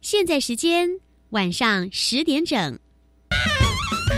现在时间晚上十点整。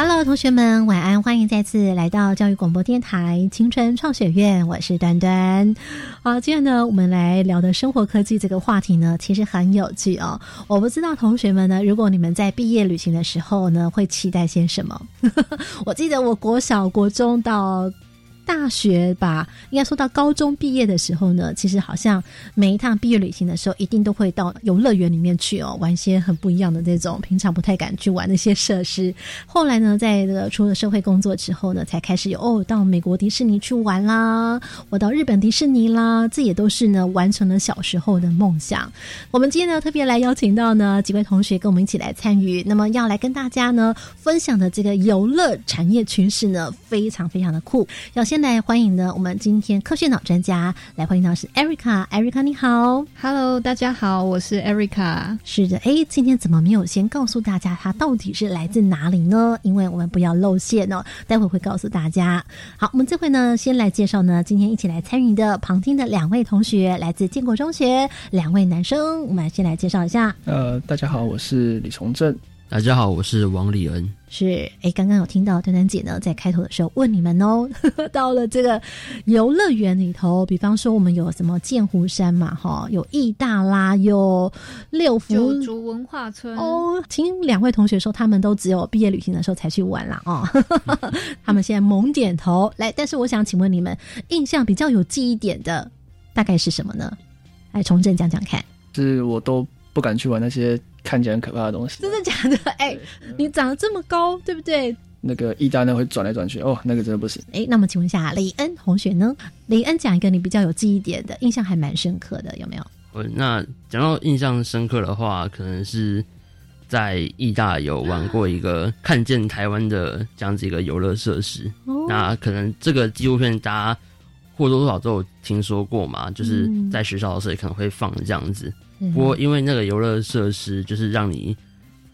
Hello，同学们晚安，欢迎再次来到教育广播电台青春创学院，我是端端。好，今天呢，我们来聊的生活科技这个话题呢，其实很有趣哦。我不知道同学们呢，如果你们在毕业旅行的时候呢，会期待些什么？我记得我国小、国中到。大学吧，应该说到高中毕业的时候呢，其实好像每一趟毕业旅行的时候，一定都会到游乐园里面去哦，玩一些很不一样的那种平常不太敢去玩的一些设施。后来呢，在这个出了社会工作之后呢，才开始有哦，到美国迪士尼去玩啦，我到日本迪士尼啦，这也都是呢完成了小时候的梦想。我们今天呢特别来邀请到呢几位同学跟我们一起来参与，那么要来跟大家呢分享的这个游乐产业趋势呢，非常非常的酷，要先。来欢迎呢，我们今天科学脑专家来欢迎到是 Erica，Erica 你好，Hello，大家好，我是 Erica。是的，哎，今天怎么没有先告诉大家他到底是来自哪里呢？因为我们不要露馅哦，待会会告诉大家。好，我们这回呢，先来介绍呢，今天一起来参与的旁听的两位同学，来自建国中学，两位男生，我们先来介绍一下。呃，大家好，我是李崇正。大家好，我是王礼恩。是，哎，刚刚有听到丹丹姐呢，在开头的时候问你们哦，到了这个游乐园里头，比方说我们有什么剑湖山嘛，哈，有义大拉，有六福九族文化村哦。听两位同学说，他们都只有毕业旅行的时候才去玩啦。哦。他们现在猛点头来，但是我想请问你们，印象比较有记忆点的大概是什么呢？来，从正讲讲看。是我都不敢去玩那些。看起来很可怕的东西，真的假的？哎，你长得这么高，对不对？那个一单呢会转来转去，哦，那个真的不行。哎，那么请问一下李恩同学呢？李恩讲一个你比较有记忆点的，印象还蛮深刻的，有没有？呃，那讲到印象深刻的话，可能是在义大有玩过一个看见台湾的这样子一个游乐设施。那可能这个纪录片大家或多或少都有听说过嘛，就是在学校的时候也可能会放这样子。不过，因为那个游乐设施就是让你，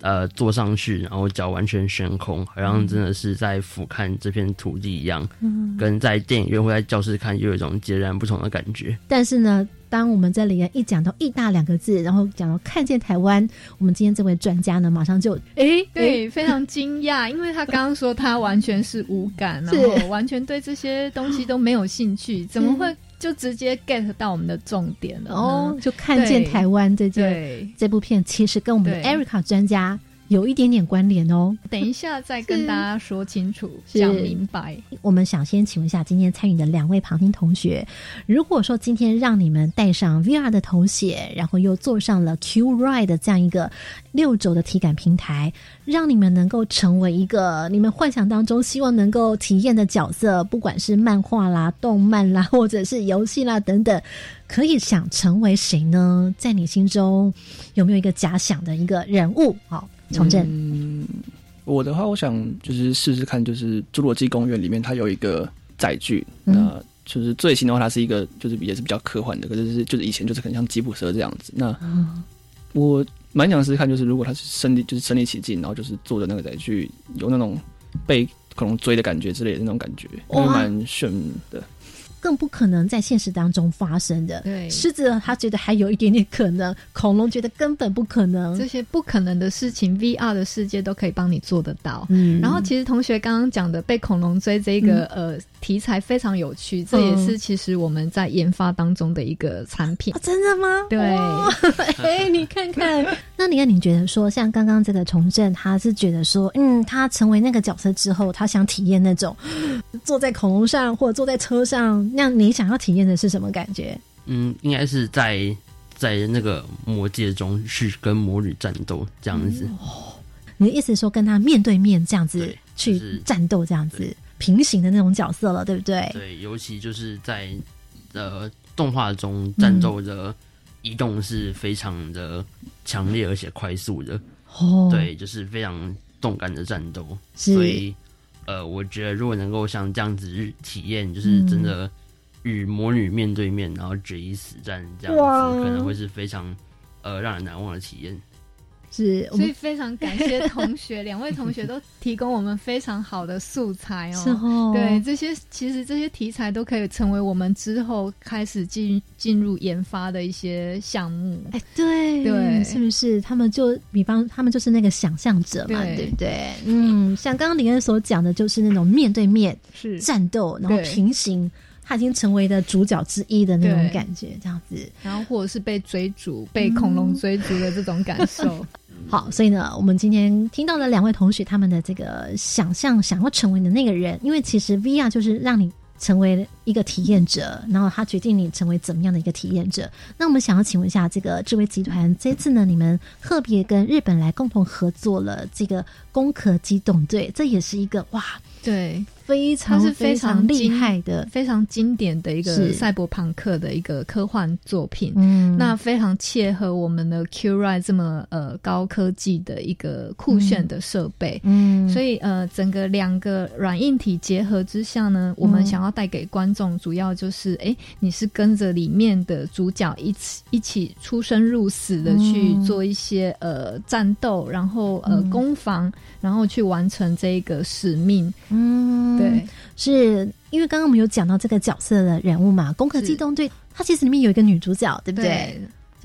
呃，坐上去，然后脚完全悬空，好像真的是在俯瞰这片土地一样，嗯跟在电影院或在教室看又有一种截然不同的感觉。但是呢，当我们在里面一讲到“义大”两个字，然后讲到看见台湾，我们今天这位专家呢，马上就哎，对，非常惊讶，因为他刚刚说他完全是无感，然后完全对这些东西都没有兴趣，怎么会？就直接 get 到我们的重点了哦，就看见台湾这件这部片，其实跟我们的 Erica 专家。有一点点关联哦，等一下再跟大家说清楚、讲明白。我们想先请问一下今天参与的两位旁听同学，如果说今天让你们戴上 VR 的头显，然后又坐上了 Q Ride 这样一个六轴的体感平台，让你们能够成为一个你们幻想当中希望能够体验的角色，不管是漫画啦、动漫啦，或者是游戏啦等等，可以想成为谁呢？在你心中有没有一个假想的一个人物？好。重振。嗯，我的话，我想就是试试看，就是《侏罗纪公园》里面它有一个载具，那就是最新的话，它是一个就是也是比较科幻的，可是是就是以前就是很像吉普车这样子。那我蛮想试试看，就是如果它是身临就是身临其境，然后就是坐着那个载具，有那种被恐龙追的感觉之类的那种感觉，会蛮炫的。更不可能在现实当中发生的。对，狮子他觉得还有一点点可能，恐龙觉得根本不可能。这些不可能的事情，VR 的世界都可以帮你做得到。嗯，然后其实同学刚刚讲的被恐龙追这个呃题材非常有趣，这也是其实我们在研发当中的一个产品。真的吗？对，哎，你看看，那你看，你觉得说像刚刚这个重振，他是觉得说，嗯，他成为那个角色之后，他想体验那种坐在恐龙上或者坐在车上，那你想要体验的是什么感觉？嗯，应该是在在那个魔界中去跟魔女战斗这样子。哦，你的意思说跟他面对面这样子去战斗，这样子平行的那种角色了，对不对？对，尤其就是在呃动画中战斗的移动是非常的强烈而且快速的。哦，对，就是非常动感的战斗。所以呃，我觉得如果能够像这样子体验，就是真的。与魔女面对面，然后决一死战，这样子可能会是非常呃让人难忘的体验。是，所以非常感谢同学，两位同学都提供我们非常好的素材哦。是哦，对这些其实这些题材都可以成为我们之后开始进进入研发的一些项目。哎，对对，是不是？他们就比方他们就是那个想象者嘛，对不对？嗯，像刚刚林恩所讲的，就是那种面对面是战斗，然后平行。他已经成为的主角之一的那种感觉，这样子，然后或者是被追逐、被恐龙追逐的这种感受。好，所以呢，我们今天听到了两位同学他们的这个想象，想要成为的那个人，因为其实 VR 就是让你成为一个体验者，然后他决定你成为怎么样的一个体验者。那我们想要请问一下，这个智威集团这次呢，你们特别跟日本来共同合作了这个攻壳机动队，这也是一个哇，对。非常是非常厉害的、非常经典的一个赛博朋克的一个科幻作品。嗯，那非常切合我们的 Q Ride 这么呃高科技的一个酷炫的设备。嗯，所以呃，整个两个软硬体结合之下呢，我们想要带给观众，主要就是哎，你是跟着里面的主角一起一起出生入死的去做一些呃战斗，然后呃攻防，然后去完成这个使命。嗯。对，是因为刚刚我们有讲到这个角色的人物嘛，《攻壳机动队》它其实里面有一个女主角，对不对？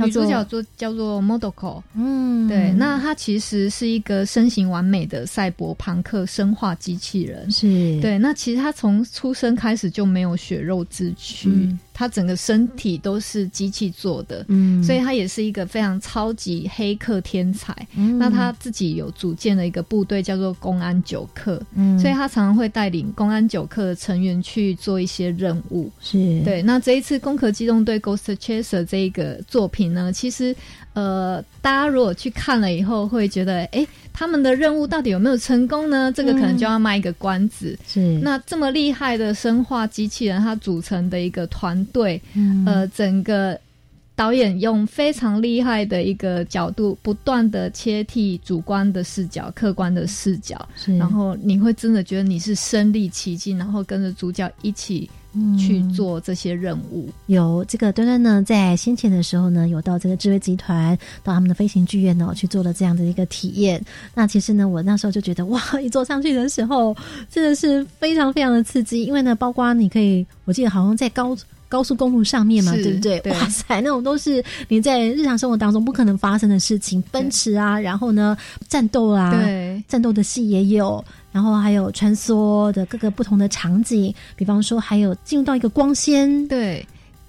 女主角做叫做 Modoko，嗯，对，那她其实是一个身形完美的赛博朋克生化机器人，是对。那其实她从出生开始就没有血肉之躯。他整个身体都是机器做的，嗯，所以他也是一个非常超级黑客天才。嗯那他自己有组建了一个部队，叫做公安九课，嗯，所以他常常会带领公安九课的成员去做一些任务。是对。那这一次《攻壳机动队》Ghost Chaser 这一个作品呢，其实呃，大家如果去看了以后，会觉得，哎。他们的任务到底有没有成功呢？这个可能就要卖一个关子。是那这么厉害的生化机器人，它组成的一个团队，呃，整个导演用非常厉害的一个角度，不断的切替主观的视角、客观的视角，然后你会真的觉得你是身临其境，然后跟着主角一起。去做这些任务。有这个端端呢，在先前的时候呢，有到这个智慧集团，到他们的飞行剧院呢，去做了这样的一个体验。那其实呢，我那时候就觉得，哇，一坐上去的时候，真的是非常非常的刺激。因为呢，包括你可以，我记得好像在高高速公路上面嘛，对不对？哇塞，那种都是你在日常生活当中不可能发生的事情，奔驰啊，然后呢，战斗啊，对，战斗的戏也有。然后还有穿梭的各个不同的场景，比方说还有进入到一个光纤，对，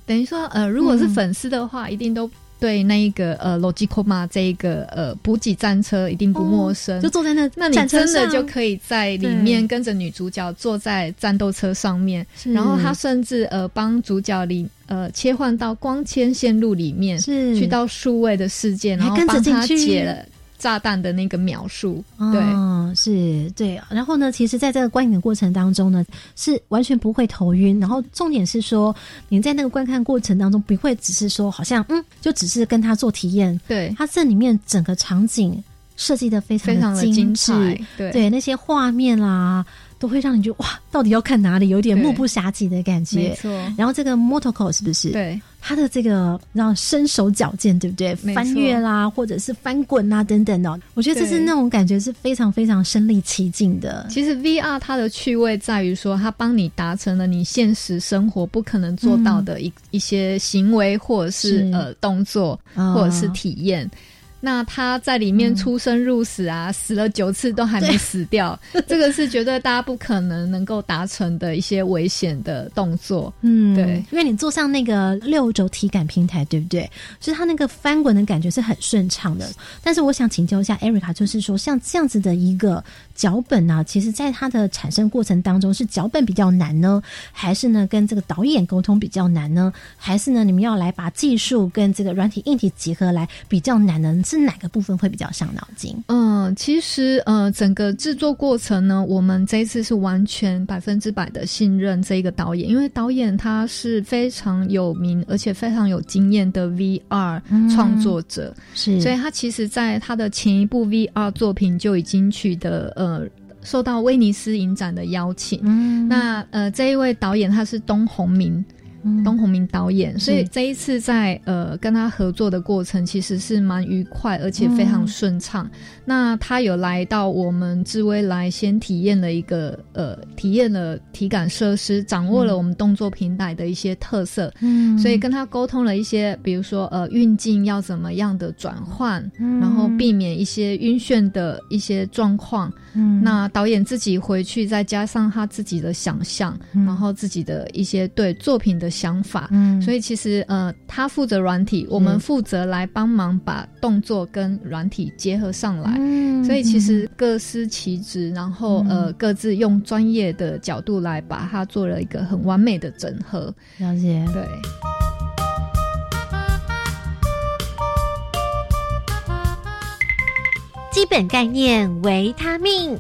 等于说呃，如果是粉丝的话，一定都对那一个呃 Logicoma 这一个呃补给战车一定不陌生，就坐在那，那你真的就可以在里面跟着女主角坐在战斗车上面，然后他甚至呃帮主角里呃切换到光纤线路里面，是。去到数位的世界，然后帮他解了。炸弹的那个描述，对，是，对。然后呢，其实，在这个观影的过程当中呢，是完全不会头晕。然后重点是说，你在那个观看过程当中，不会只是说，好像嗯，就只是跟他做体验。对，他这里面整个场景设计的非常的精致，对，那些画面啦。都会让你觉得哇，到底要看哪里？有点目不暇接的感觉。没错。然后这个 m o t o c o 是不是？对，他的这个让身手矫健，对不对？翻越啦，或者是翻滚啊等等的，我觉得这是那种感觉是非常非常身临其境的。其实 VR 它的趣味在于说，它帮你达成了你现实生活不可能做到的一一些行为，或者是呃动作，或者是体验。那他在里面出生入死啊，死了九次都还没死掉，这个是绝对大家不可能能够达成的一些危险的动作。嗯，对，因为你坐上那个六轴体感平台，对不对？就是它那个翻滚的感觉是很顺畅的。但是我想请教一下 Erica，就是说像这样子的一个脚本呢，其实在它的产生过程当中，是脚本比较难呢，还是呢跟这个导演沟通比较难呢？还是呢你们要来把技术跟这个软体硬体结合来比较难呢？是哪个部分会比较伤脑筋？嗯，其实呃，整个制作过程呢，我们这一次是完全百分之百的信任这一个导演，因为导演他是非常有名而且非常有经验的 VR 创作者，是，所以他其实在他的前一部 VR 作品就已经取得呃受到威尼斯影展的邀请。嗯，那呃这一位导演他是东宏明。东宏明导演，所以这一次在呃跟他合作的过程，其实是蛮愉快，而且非常顺畅。那他有来到我们智威来先体验了一个呃体验了体感设施，掌握了我们动作平台的一些特色。嗯，所以跟他沟通了一些，比如说呃运镜要怎么样的转换，然后避免一些晕眩的一些状况。嗯，那导演自己回去再加上他自己的想象，然后自己的一些对作品的。想法，嗯，所以其实呃，他负责软体，我们负责来帮忙把动作跟软体结合上来，嗯，所以其实各司其职，然后呃，各自用专业的角度来把它做了一个很完美的整合。了解，对。基本概念：维他命。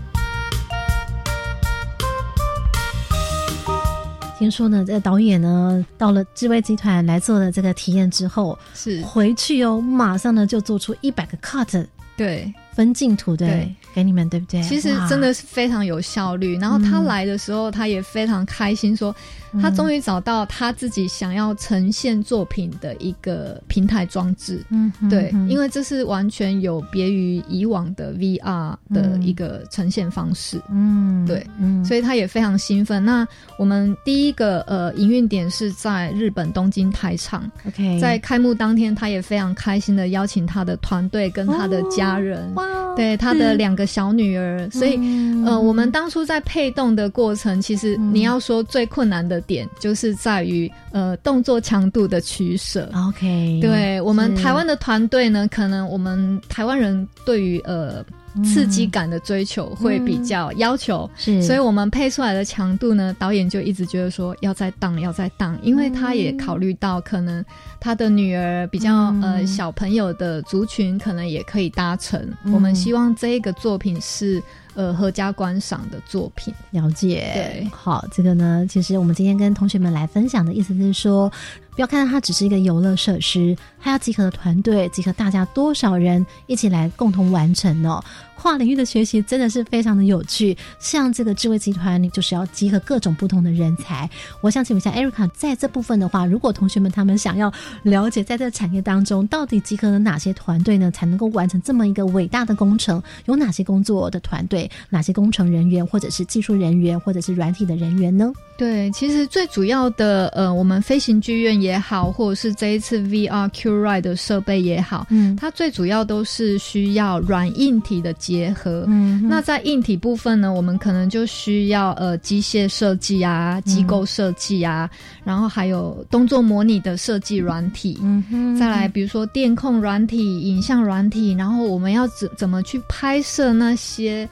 听说呢，这个导演呢，到了智威集团来做了这个体验之后，是。回去哦，马上呢就做出一百个 cut，对，分镜图对，给你们对不对？其实真的是非常有效率。然后他来的时候，他也非常开心说。他终于找到他自己想要呈现作品的一个平台装置，嗯，对，因为这是完全有别于以往的 VR 的一个呈现方式，嗯，对，嗯，所以他也非常兴奋。那我们第一个呃营运点是在日本东京台场，OK，在开幕当天，他也非常开心的邀请他的团队跟他的家人，哇，对他的两个小女儿，所以呃，我们当初在配动的过程，其实你要说最困难的。点就是在于呃动作强度的取舍。OK，对我们台湾的团队呢，可能我们台湾人对于呃刺激感的追求会比较要求，是，所以我们配出来的强度呢，导演就一直觉得说要再荡，要再荡，因为他也考虑到可能他的女儿比较呃小朋友的族群可能也可以搭乘。我们希望这一个作品是。呃，合家观赏的作品，了解。对，好，这个呢，其实我们今天跟同学们来分享的意思是说，不要看到它只是一个游乐设施，它要集合的团队，集合大家多少人一起来共同完成哦。跨领域的学习真的是非常的有趣，像这个智慧集团，你就是要集合各种不同的人才。我想请问一下，Erica，在这部分的话，如果同学们他们想要了解，在这个产业当中到底集合了哪些团队呢，才能够完成这么一个伟大的工程？有哪些工作的团队，哪些工程人员，或者是技术人员，或者是软体的人员呢？对，其实最主要的，呃，我们飞行剧院也好，或者是这一次 VR Q Ride 的设备也好，嗯，它最主要都是需要软硬体的结合。嗯，那在硬体部分呢，我们可能就需要呃机械设计啊、机构设计啊，然后还有动作模拟的设计软体。嗯哼，再来比如说电控软体、影像软体，然后我们要怎怎么去拍摄那些。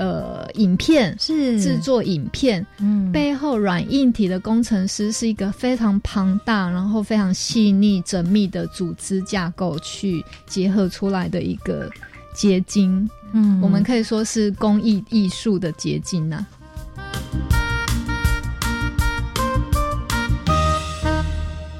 呃，影片是制作影片，嗯，背后软硬体的工程师是一个非常庞大，然后非常细腻、缜密的组织架构去结合出来的一个结晶，嗯，我们可以说是工艺艺术的结晶呢。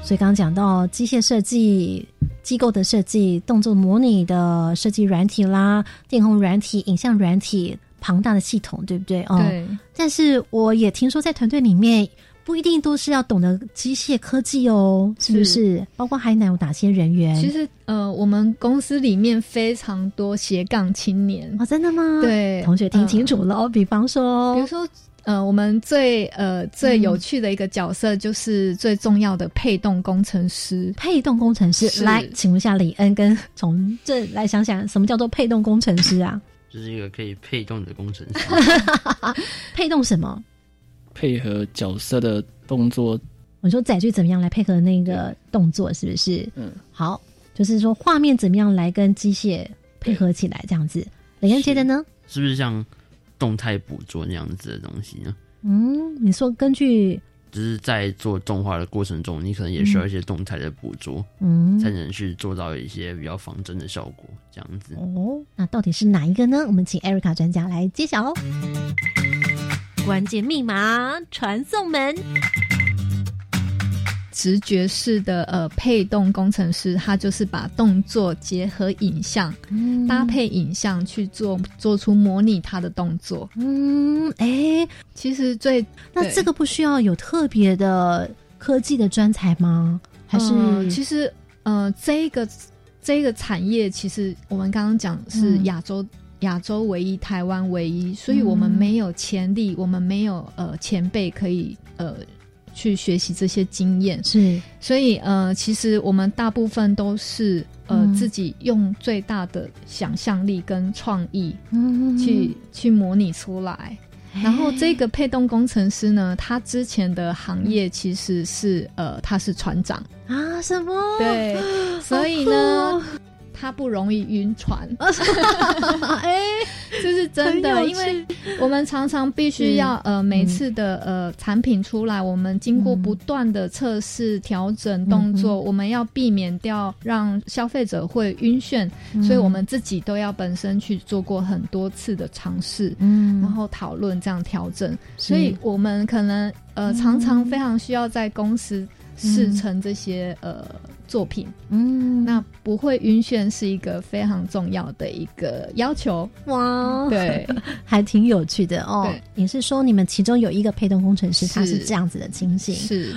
所以刚刚讲到机械设计、机构的设计、动作模拟的设计软体啦，电控软体、影像软体。庞大的系统，对不对？对。但是我也听说，在团队里面不一定都是要懂得机械科技哦，是不是？包括海南有哪些人员？其实，呃，我们公司里面非常多斜杠青年哦，真的吗？对，同学听清楚了哦。比方说，比如说，呃，我们最呃最有趣的一个角色就是最重要的配动工程师。配动工程师，来，请问一下李恩跟从这来想想，什么叫做配动工程师啊？就是一个可以配动的工程师。配动什么？配合角色的动作，我说载具怎么样来配合那个动作，是不是？嗯，好，就是说画面怎么样来跟机械配合起来，这样子。雷恩觉得呢？是不是像动态捕捉那样子的东西呢？嗯，你说根据，就是在做动画的过程中，你可能也需要一些动态的捕捉，嗯，才能去做到一些比较仿真的效果，这样子。哦，那到底是哪一个呢？我们请 Erica 专家来揭晓哦。关键密码传送门，直觉式的呃配动工程师，他就是把动作结合影像，搭配影像去做做出模拟他的动作。嗯，哎，其实最那这个不需要有特别的科技的专才吗？还是其实呃，这个这个产业其实我们刚刚讲是亚洲。亚洲唯一，台湾唯一，所以我们没有潜力，我们没有呃前辈可以呃去学习这些经验，是，所以呃其实我们大部分都是呃自己用最大的想象力跟创意，嗯，去去模拟出来。然后这个配动工程师呢，他之前的行业其实是呃他是船长。啊，什么？对，所以呢。他不容易晕船，哎，这是真的，因为我们常常必须要呃每次的呃产品出来，我们经过不断的测试调整动作，我们要避免掉让消费者会晕眩，所以我们自己都要本身去做过很多次的尝试，嗯，然后讨论这样调整，所以我们可能呃常常非常需要在公司试乘这些呃。作品，嗯，那不会晕眩是一个非常重要的一个要求。哇，对，还挺有趣的哦。你是说你们其中有一个配动工程师，他是这样子的情形，是。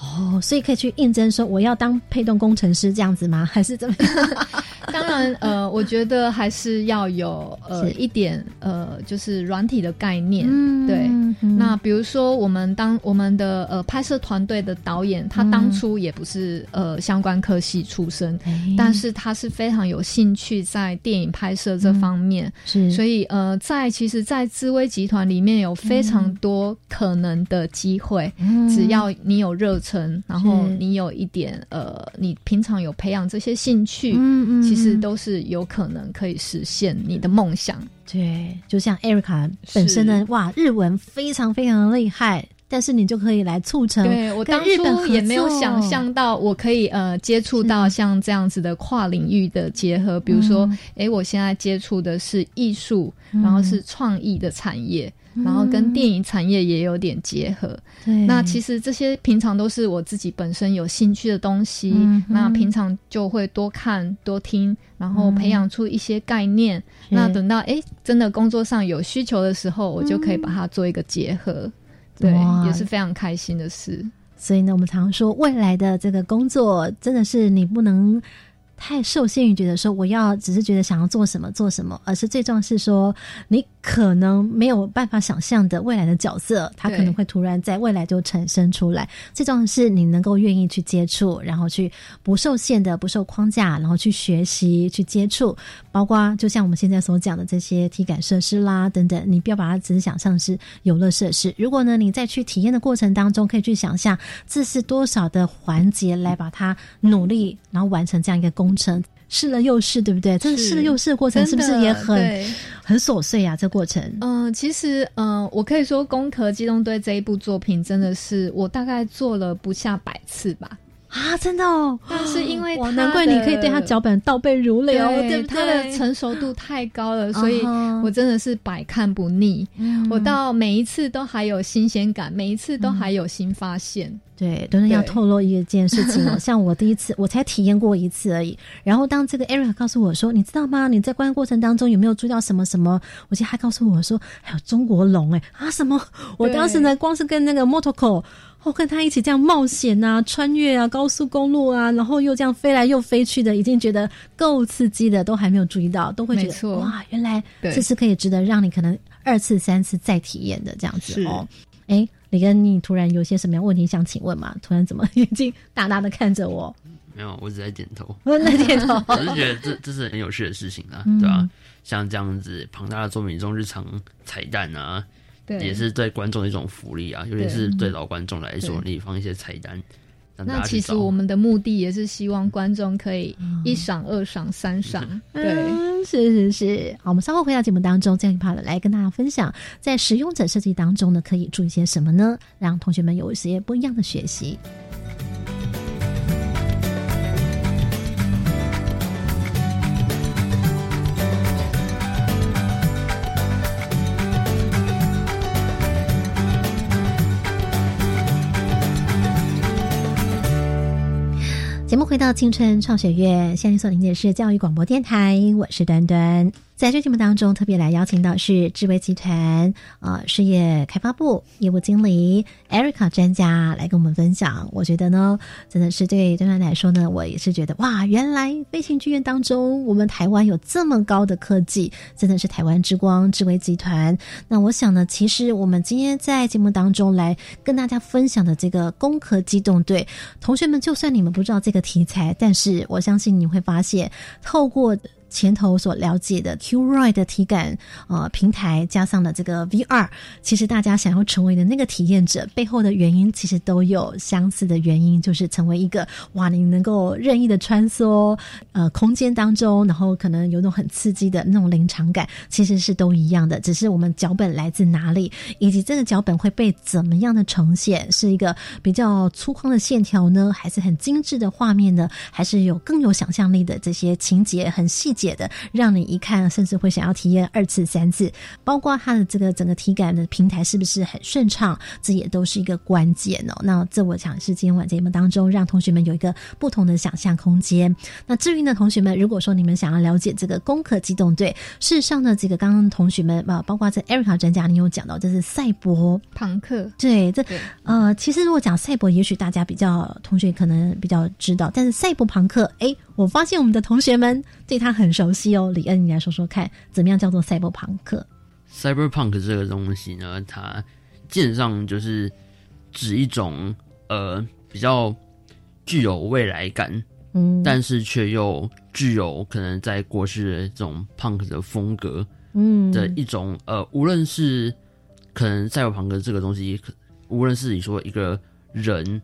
哦，所以可以去应征说我要当配动工程师这样子吗？还是怎么样？当然，呃，我觉得还是要有呃一点呃，就是软体的概念，嗯对。那比如说，我们当我们的呃拍摄团队的导演，他当初也不是呃相关科系出身，但是他是非常有兴趣在电影拍摄这方面，是。所以呃，在其实，在智威集团里面有非常多可能的机会，只要你有热忱，然后你有一点呃，你平常有培养这些兴趣，嗯嗯，其实都是有可能可以实现你的梦想。对，就像 Erica 本身呢哇，日文非常非常厉害，但是你就可以来促成。对我当初也没有想象到，我可以呃接触到像这样子的跨领域的结合，比如说，哎，我现在接触的是艺术，然后是创意的产业。然后跟电影产业也有点结合，那其实这些平常都是我自己本身有兴趣的东西，那平常就会多看多听，然后培养出一些概念。那等到哎真的工作上有需求的时候，我就可以把它做一个结合，对，也是非常开心的事。所以呢，我们常说未来的这个工作真的是你不能。太受限于觉得说我要只是觉得想要做什么做什么，而是最重要是说你可能没有办法想象的未来的角色，它可能会突然在未来就产生出来。最重要是你能够愿意去接触，然后去不受限的、不受框架，然后去学习、去接触，包括就像我们现在所讲的这些体感设施啦等等，你不要把它只是想象是游乐设施。如果呢你在去体验的过程当中，可以去想象这是多少的环节来把它努力，然后完成这样一个工。工程试了又试，对不对？这试了又试的过程是不是也很很琐碎啊？这过程，嗯，其实，嗯，我可以说《攻壳机动队》这一部作品真的是我大概做了不下百次吧。啊，真的哦！但是因为难怪你可以对他脚本倒背如流，对不对？他的成熟度太高了，所以 我真的是百看不腻。我到每一次都还有新鲜感，每一次都还有新发现。对，都是要透露一件事情哦。像我第一次，我才体验过一次而已。然后当这个 Eric 告诉我说：“你知道吗？你在观看过程当中有没有注意到什么什么？”我记得他告诉我说：“还有中国龙哎啊什么？”我当时呢，光是跟那个 Motoco，我跟他一起这样冒险啊，穿越啊高速公路啊，然后又这样飞来又飞去的，已经觉得够刺激的，都还没有注意到，都会觉得哇，原来这是可以值得让你可能二次、三次再体验的这样子哦。哎。李根，你突然有些什么样问题想请问吗？突然怎么 眼睛大大的看着我？没有，我只在点头。我在点头。我是觉得这这是很有趣的事情啊，对吧？像这样子庞大的作品中日常彩蛋啊，也是对观众的一种福利啊，尤其是对老观众来说，你放一些彩蛋。那其实我们的目的也是希望观众可以一赏、二赏、三赏。对，是是是。好，我们稍后回到节目当中，这样一 part 来跟大家分享，在使用者设计当中呢，可以注意些什么呢？让同学们有一些不一样的学习。节目回到青春创学院，现在所听的是教育广播电台，我是端端。在这节目当中，特别来邀请到是智威集团呃事业开发部业务经理 Erica 专家来跟我们分享。我觉得呢，真的是对端端来说呢，我也是觉得哇，原来飞行剧院当中，我们台湾有这么高的科技，真的是台湾之光智威集团。那我想呢，其实我们今天在节目当中来跟大家分享的这个攻壳机动队，同学们，就算你们不知道这个题材，但是我相信你会发现，透过。前头所了解的 QRide 的体感呃平台，加上了这个 VR，其实大家想要成为的那个体验者背后的原因，其实都有相似的原因，就是成为一个哇，你能够任意的穿梭呃空间当中，然后可能有种很刺激的那种临场感，其实是都一样的，只是我们脚本来自哪里，以及这个脚本会被怎么样的呈现，是一个比较粗犷的线条呢，还是很精致的画面呢，还是有更有想象力的这些情节很细节。写的让你一看，甚至会想要体验二次、三次。包括它的这个整个体感的平台是不是很顺畅，这也都是一个关键哦。那这我想是今天晚节目当中让同学们有一个不同的想象空间。那至于呢，同学们，如果说你们想要了解这个攻壳机动队，事实上呢，这个刚刚同学们啊，包括这 Erica 专家，你有讲到这是赛博朋克。对，这呃，其实如果讲赛博，也许大家比较同学可能比较知道，但是赛博朋克，哎。我发现我们的同学们对他很熟悉哦，李恩，你来说说看，怎么样叫做赛博朋克？Cyberpunk 这个东西呢，它基本上就是指一种呃比较具有未来感，嗯，但是却又具有可能在过去的这种 punk 的风格，嗯的一种呃，无论是可能赛博朋克这个东西，无论是你说一个人。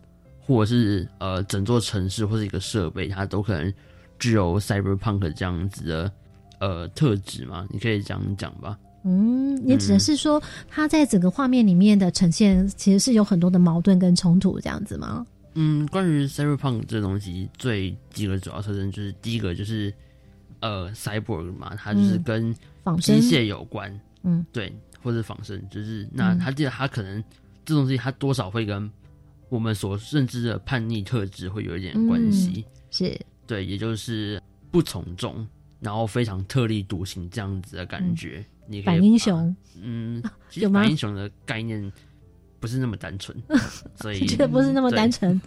或者是呃，整座城市或是一个设备，它都可能具有 cyberpunk 这样子的呃特质嘛？你可以这样讲吧。嗯，也只能是说，它在整个画面里面的呈现，其实是有很多的矛盾跟冲突这样子吗？嗯，关于 cyberpunk 这东西，最几个主要特征就是第一个就是呃，cyborg 嘛，它就是跟机械有关。嗯，对，或者仿生，就是那它记得他可能这东西，它多少会跟我们所认知的叛逆特质会有一点关系，是对，也就是不从众，然后非常特立独行这样子的感觉。你反英雄，嗯，其实反英雄的概念不是那么单纯，所以觉得不是那么单纯。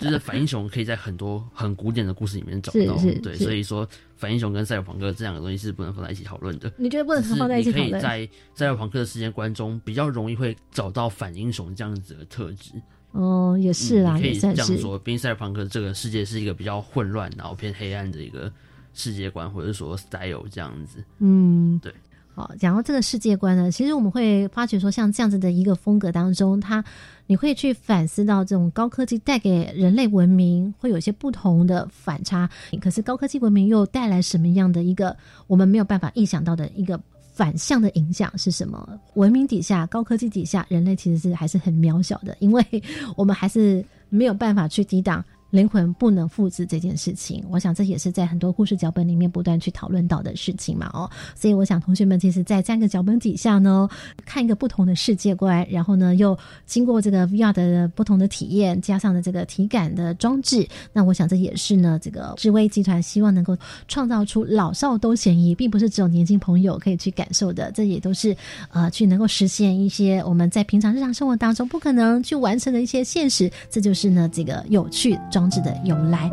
就是反英雄可以在很多很古典的故事里面找到，对，所以说反英雄跟赛博朋克这两个东西是不能放在一起讨论的。你觉得不能放在一起讨论？可以在赛博朋克的世界观中比较容易会找到反英雄这样子的特质。哦，也是啦，可以这样说。冰赛朋克这个世界是一个比较混乱，然后偏黑暗的一个世界观，或者说 style 这样子。嗯，对。好，讲到这个世界观呢，其实我们会发觉说，像这样子的一个风格当中，它你会去反思到这种高科技带给人类文明会有一些不同的反差，可是高科技文明又带来什么样的一个我们没有办法意想到的一个。反向的影响是什么？文明底下，高科技底下，人类其实是还是很渺小的，因为 我们还是没有办法去抵挡灵魂不能复制这件事情，我想这也是在很多故事脚本里面不断去讨论到的事情嘛。哦，所以我想同学们其实，在这样一个脚本底下呢，看一个不同的世界观，然后呢，又经过这个 VR 的不同的体验，加上了这个体感的装置，那我想这也是呢，这个智威集团希望能够创造出老少都嫌疑，并不是只有年轻朋友可以去感受的，这也都是呃去能够实现一些我们在平常日常生活当中不可能去完成的一些现实，这就是呢这个有趣。装置的由来。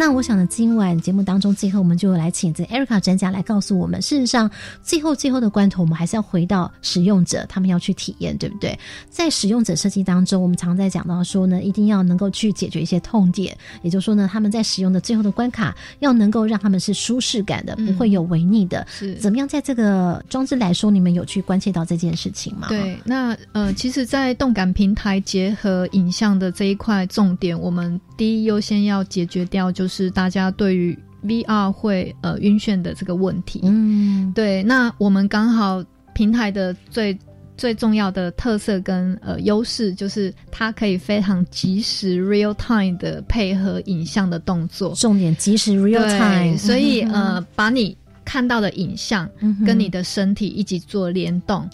那我想呢，今晚节目当中，最后我们就来请这 Erica 专家来告诉我们，事实上，最后最后的关头，我们还是要回到使用者，他们要去体验，对不对？在使用者设计当中，我们常在讲到说呢，一定要能够去解决一些痛点，也就是说呢，他们在使用的最后的关卡，要能够让他们是舒适感的，不会有违逆的。是怎么样？在这个装置来说，你们有去关切到这件事情吗？对，那呃，其实，在动感平台结合影像的这一块重点，我们第一优先要解决掉就是。是大家对于 VR 会呃晕眩的这个问题，嗯，对。那我们刚好平台的最最重要的特色跟呃优势，就是它可以非常及时 real time 的配合影像的动作，重点及时 real time，所以 呃把你。看到的影像跟你的身体一起做联动，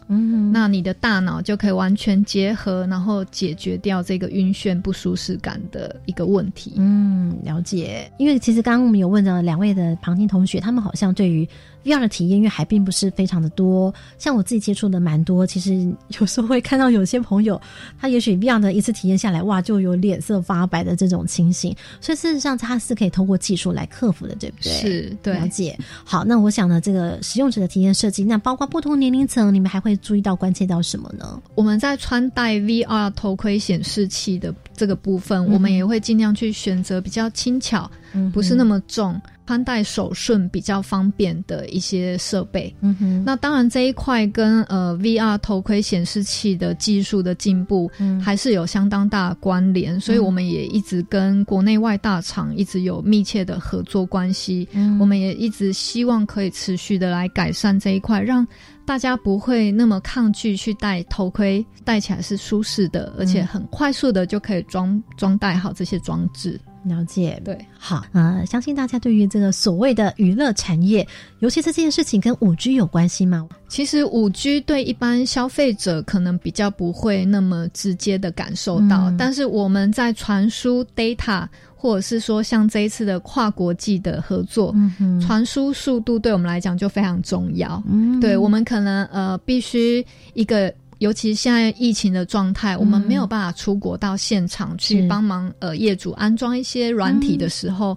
那你的大脑就可以完全结合，然后解决掉这个晕眩不舒适感的一个问题。嗯，了解。因为其实刚刚我们有问到两位的旁听同学，他们好像对于。VR 的体验，因为还并不是非常的多。像我自己接触的蛮多，其实有时候会看到有些朋友，他也许 VR 的一次体验下来，哇，就有脸色发白的这种情形。所以事实上，它是可以通过技术来克服的，对不对？是，对。了解。好，那我想呢，这个使用者的体验设计，那包括不同年龄层，你们还会注意到、关切到什么呢？我们在穿戴 VR 头盔显示器的这个部分，我们也会尽量去选择比较轻巧，不是那么重。穿戴手顺比较方便的一些设备，嗯哼，那当然这一块跟呃 VR 头盔显示器的技术的进步，还是有相当大的关联，所以我们也一直跟国内外大厂一直有密切的合作关系，我们也一直希望可以持续的来改善这一块，让大家不会那么抗拒去戴头盔，戴起来是舒适的，而且很快速的就可以装装戴好这些装置。了解，对，好，呃，相信大家对于这个所谓的娱乐产业，尤其是这件事情跟五 G 有关系吗？其实五 G 对一般消费者可能比较不会那么直接的感受到，但是我们在传输 data，或者是说像这一次的跨国际的合作，传输速度对我们来讲就非常重要。嗯，对我们可能呃必须一个。尤其现在疫情的状态，我们没有办法出国到现场去帮忙呃业主安装一些软体的时候，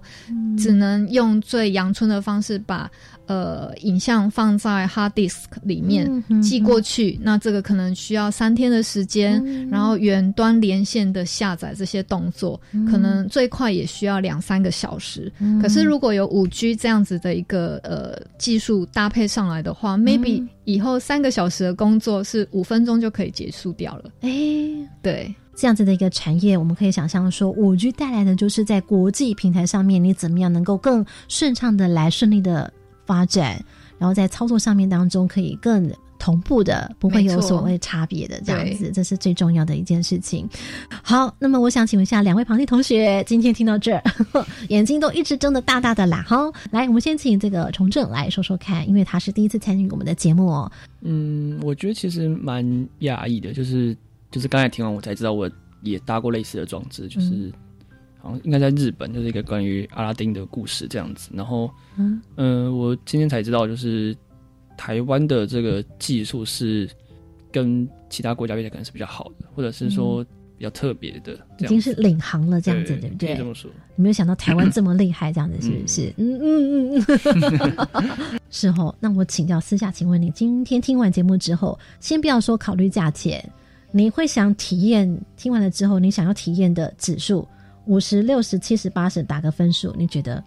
只能用最阳春的方式把。呃，影像放在 hard disk 里面寄过去，那这个可能需要三天的时间，然后远端连线的下载这些动作，可能最快也需要两三个小时。可是如果有五 G 这样子的一个呃技术搭配上来的话，maybe 以后三个小时的工作是五分钟就可以结束掉了。哎，对，这样子的一个产业，我们可以想象说，五 G 带来的就是在国际平台上面，你怎么样能够更顺畅的来顺利的。发展，然后在操作上面当中可以更同步的，不会有所谓差别的这样子，这是最重要的一件事情。好，那么我想请问一下两位旁听同学，今天听到这儿，眼睛都一直睁得大大的啦。哈，来，我们先请这个崇正来说说看，因为他是第一次参与我们的节目哦。嗯，我觉得其实蛮讶异的，就是就是刚才听完我才知道，我也搭过类似的装置，就是。好像应该在日本，就是一个关于阿拉丁的故事这样子。然后，嗯，呃，我今天才知道，就是台湾的这个技术是跟其他国家比起来可能是比较好的，或者是说比较特别的，已经是领航了这样子，对不对？这么说，没有想到台湾这么厉害，这样子是不是？嗯嗯嗯，是哦。那我请教私下，请问你今天听完节目之后，先不要说考虑价钱，你会想体验？听完了之后，你想要体验的指数？五十六十七十八十打个分数，你觉得？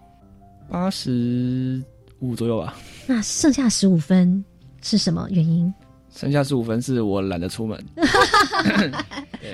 八十五左右吧。那剩下十五分是什么原因？剩下十五分是我懒得出门。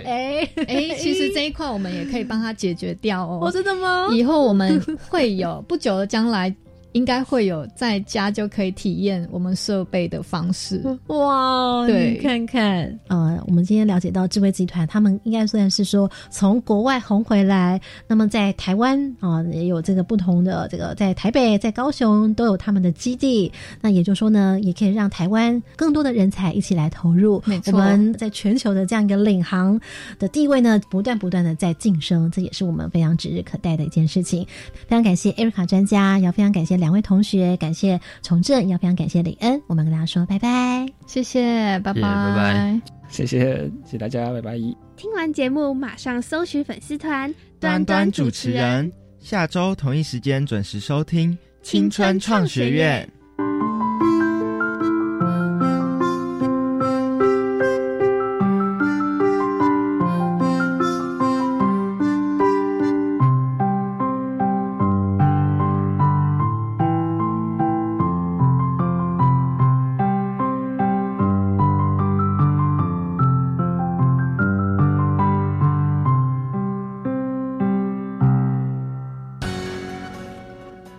哎哎，其实这一块我们也可以帮他解决掉哦。我真的吗？以后我们会有不久的将来。应该会有在家就可以体验我们设备的方式。哇，对，你看看，呃，我们今天了解到智慧集团，他们应该算是说从国外红回来，那么在台湾啊也有这个不同的这个，在台北、在高雄都有他们的基地。那也就是说呢，也可以让台湾更多的人才一起来投入。没错，我们在全球的这样一个领航的地位呢，不断不断的在晋升，这也是我们非常指日可待的一件事情。非常感谢艾瑞卡专家，也非常感谢。两位同学，感谢崇正，要非常感谢李恩，我们跟大家说拜拜，谢谢，拜拜，拜拜，谢谢，谢谢大家，拜拜。听完节目，马上搜寻粉丝团，端端主持人，下周同一时间准时收听青春创学院。